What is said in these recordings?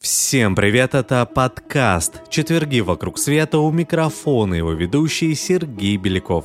Всем привет, это подкаст «Четверги вокруг света» у микрофона его ведущий Сергей Беляков.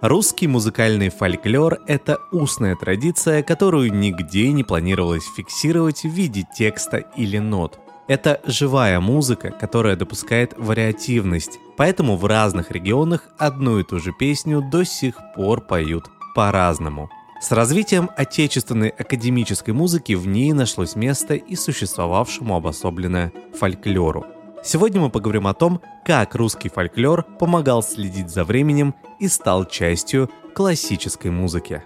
Русский музыкальный фольклор – это устная традиция, которую нигде не планировалось фиксировать в виде текста или нот. Это живая музыка, которая допускает вариативность, поэтому в разных регионах одну и ту же песню до сих пор поют по-разному – с развитием отечественной академической музыки в ней нашлось место и существовавшему обособленно фольклору. Сегодня мы поговорим о том, как русский фольклор помогал следить за временем и стал частью классической музыки.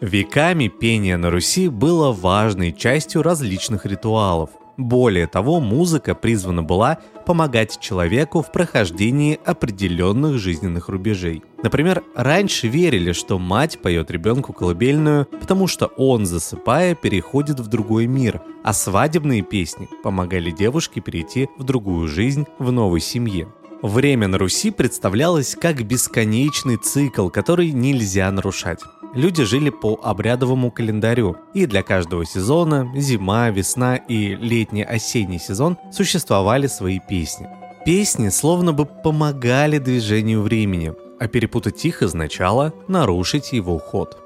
Веками пение на Руси было важной частью различных ритуалов. Более того, музыка призвана была помогать человеку в прохождении определенных жизненных рубежей. Например, раньше верили, что мать поет ребенку колыбельную, потому что он, засыпая, переходит в другой мир, а свадебные песни помогали девушке перейти в другую жизнь в новой семье. Время на Руси представлялось как бесконечный цикл, который нельзя нарушать. Люди жили по обрядовому календарю, и для каждого сезона, зима, весна и летний-осенний сезон, существовали свои песни. Песни словно бы помогали движению времени, а перепутать их означало нарушить его ход.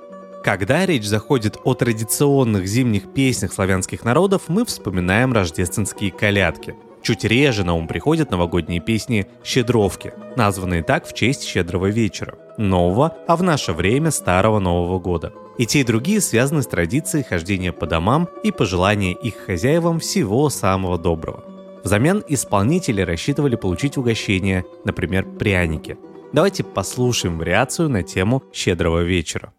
Когда речь заходит о традиционных зимних песнях славянских народов, мы вспоминаем рождественские колядки – Чуть реже на ум приходят новогодние песни «Щедровки», названные так в честь щедрого вечера, нового, а в наше время старого Нового года. И те и другие связаны с традицией хождения по домам и пожелания их хозяевам всего самого доброго. Взамен исполнители рассчитывали получить угощение, например, пряники. Давайте послушаем вариацию на тему «Щедрого вечера».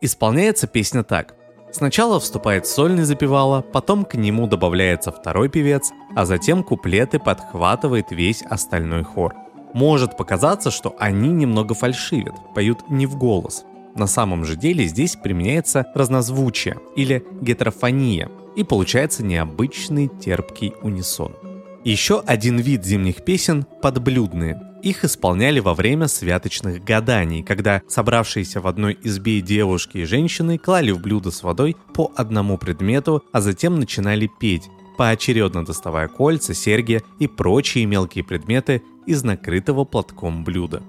Исполняется песня так. Сначала вступает сольный запевала, потом к нему добавляется второй певец, а затем куплеты подхватывает весь остальной хор. Может показаться, что они немного фальшивят, поют не в голос. На самом же деле здесь применяется разнозвучие или гетерофония, и получается необычный терпкий унисон. Еще один вид зимних песен – подблюдные. Их исполняли во время святочных гаданий, когда собравшиеся в одной избе девушки и женщины клали в блюдо с водой по одному предмету, а затем начинали петь, поочередно доставая кольца, серьги и прочие мелкие предметы из накрытого платком блюда.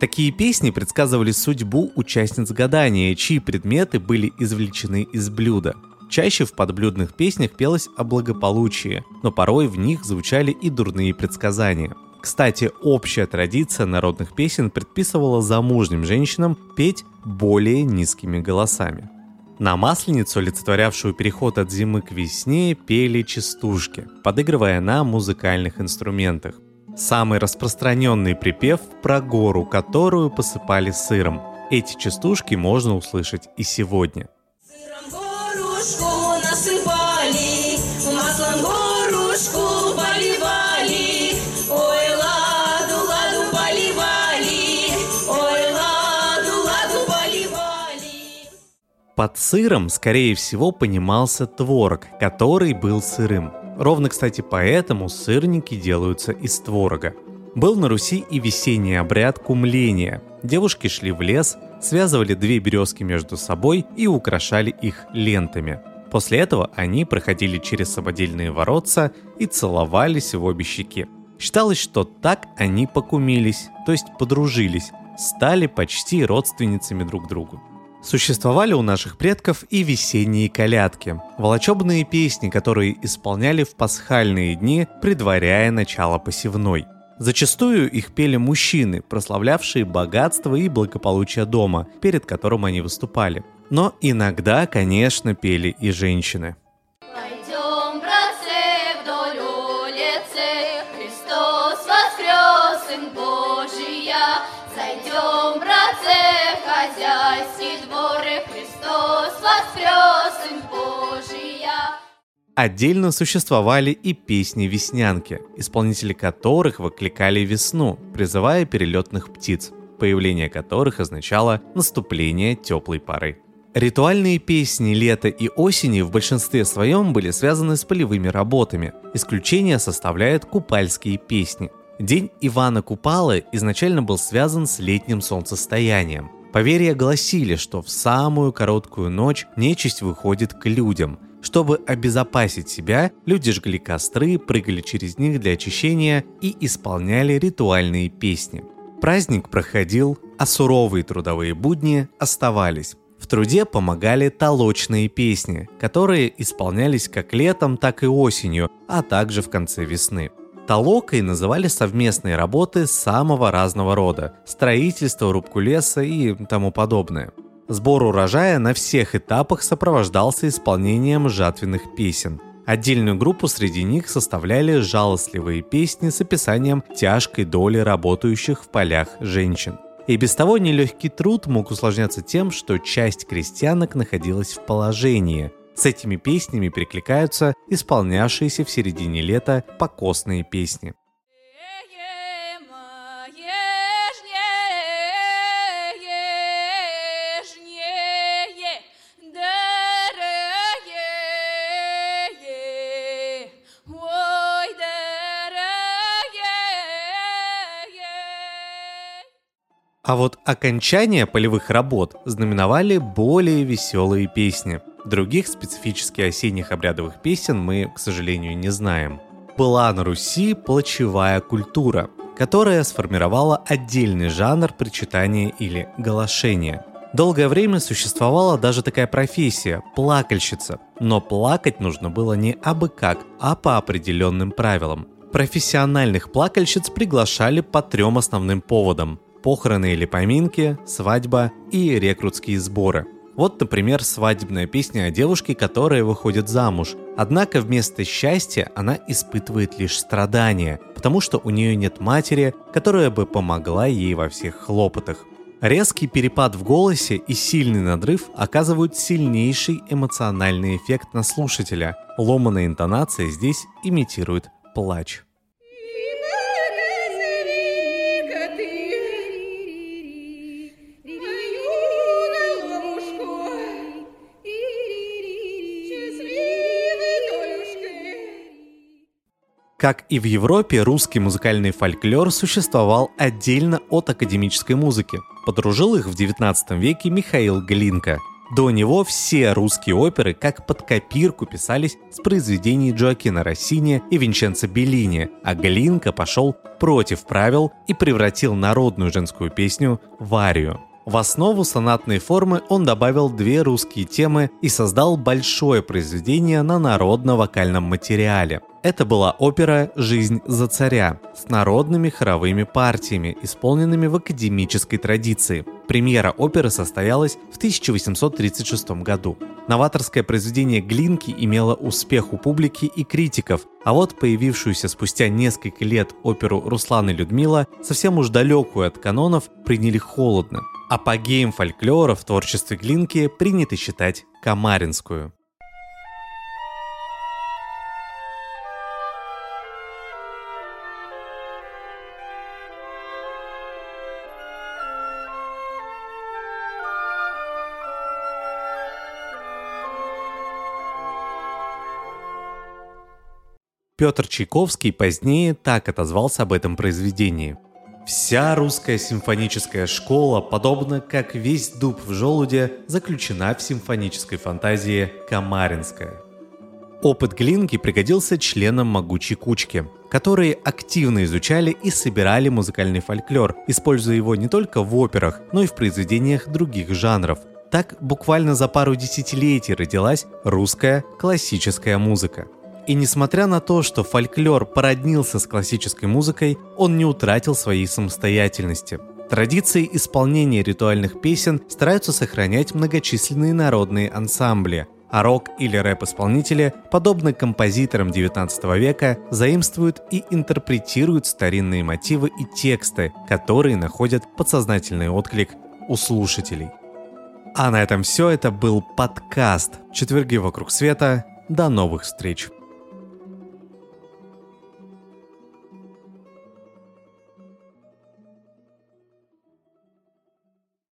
Такие песни предсказывали судьбу участниц гадания, чьи предметы были извлечены из блюда. Чаще в подблюдных песнях пелось о благополучии, но порой в них звучали и дурные предсказания. Кстати, общая традиция народных песен предписывала замужним женщинам петь более низкими голосами. На Масленицу, олицетворявшую переход от зимы к весне, пели частушки, подыгрывая на музыкальных инструментах. Самый распространенный припев про гору, которую посыпали сыром. Эти частушки можно услышать и сегодня. Под сыром, скорее всего, понимался творог, который был сырым. Ровно, кстати, поэтому сырники делаются из творога. Был на Руси и весенний обряд кумления. Девушки шли в лес, связывали две березки между собой и украшали их лентами. После этого они проходили через самодельные воротца и целовались в обе щеки. Считалось, что так они покумились, то есть подружились, стали почти родственницами друг другу. Существовали у наших предков и весенние колядки, волочебные песни, которые исполняли в пасхальные дни, предваряя начало посевной. Зачастую их пели мужчины, прославлявшие богатство и благополучие дома, перед которым они выступали. Но иногда, конечно, пели и женщины. Отдельно существовали и песни-веснянки, исполнители которых выкликали весну, призывая перелетных птиц, появление которых означало наступление теплой поры. Ритуальные песни лета и осени в большинстве своем были связаны с полевыми работами. Исключение составляют купальские песни. День Ивана Купалы изначально был связан с летним солнцестоянием. Поверья гласили, что в самую короткую ночь нечисть выходит к людям. Чтобы обезопасить себя, люди жгли костры, прыгали через них для очищения и исполняли ритуальные песни. Праздник проходил, а суровые трудовые будни оставались. В труде помогали толочные песни, которые исполнялись как летом, так и осенью, а также в конце весны. Толокой называли совместные работы самого разного рода – строительство, рубку леса и тому подобное. Сбор урожая на всех этапах сопровождался исполнением жатвенных песен. Отдельную группу среди них составляли жалостливые песни с описанием тяжкой доли работающих в полях женщин. И без того нелегкий труд мог усложняться тем, что часть крестьянок находилась в положении. С этими песнями перекликаются исполнявшиеся в середине лета покосные песни. А вот окончание полевых работ знаменовали более веселые песни. Других специфически осенних обрядовых песен мы, к сожалению, не знаем. Была на Руси плачевая культура, которая сформировала отдельный жанр причитания или галошения. Долгое время существовала даже такая профессия – плакальщица. Но плакать нужно было не абы как, а по определенным правилам. Профессиональных плакальщиц приглашали по трем основным поводам похороны или поминки, свадьба и рекрутские сборы. Вот, например, свадебная песня о девушке, которая выходит замуж. Однако вместо счастья она испытывает лишь страдания, потому что у нее нет матери, которая бы помогла ей во всех хлопотах. Резкий перепад в голосе и сильный надрыв оказывают сильнейший эмоциональный эффект на слушателя. Ломаная интонация здесь имитирует плач. Как и в Европе, русский музыкальный фольклор существовал отдельно от академической музыки. Подружил их в XIX веке Михаил Глинка. До него все русские оперы как под копирку писались с произведений Джоакина Россини и Винченцо Беллини, а Глинка пошел против правил и превратил народную женскую песню в арию. В основу сонатной формы он добавил две русские темы и создал большое произведение на народно-вокальном материале. Это была опера «Жизнь за царя» с народными хоровыми партиями, исполненными в академической традиции. Премьера оперы состоялась в 1836 году. Новаторское произведение Глинки имело успех у публики и критиков, а вот появившуюся спустя несколько лет оперу Руслан и Людмила, совсем уж далекую от канонов, приняли холодно. Апогеем фольклора в творчестве Глинки принято считать Камаринскую. Петр Чайковский позднее так отозвался об этом произведении. Вся русская симфоническая школа, подобно как весь дуб в желуде, заключена в симфонической фантазии «Камаринская». Опыт Глинки пригодился членам могучей кучки, которые активно изучали и собирали музыкальный фольклор, используя его не только в операх, но и в произведениях других жанров. Так буквально за пару десятилетий родилась русская классическая музыка – и несмотря на то, что фольклор породнился с классической музыкой, он не утратил своей самостоятельности. Традиции исполнения ритуальных песен стараются сохранять многочисленные народные ансамбли, а рок или рэп-исполнители, подобно композиторам XIX века, заимствуют и интерпретируют старинные мотивы и тексты, которые находят подсознательный отклик у слушателей. А на этом все. Это был подкаст «Четверги вокруг света» До новых встреч!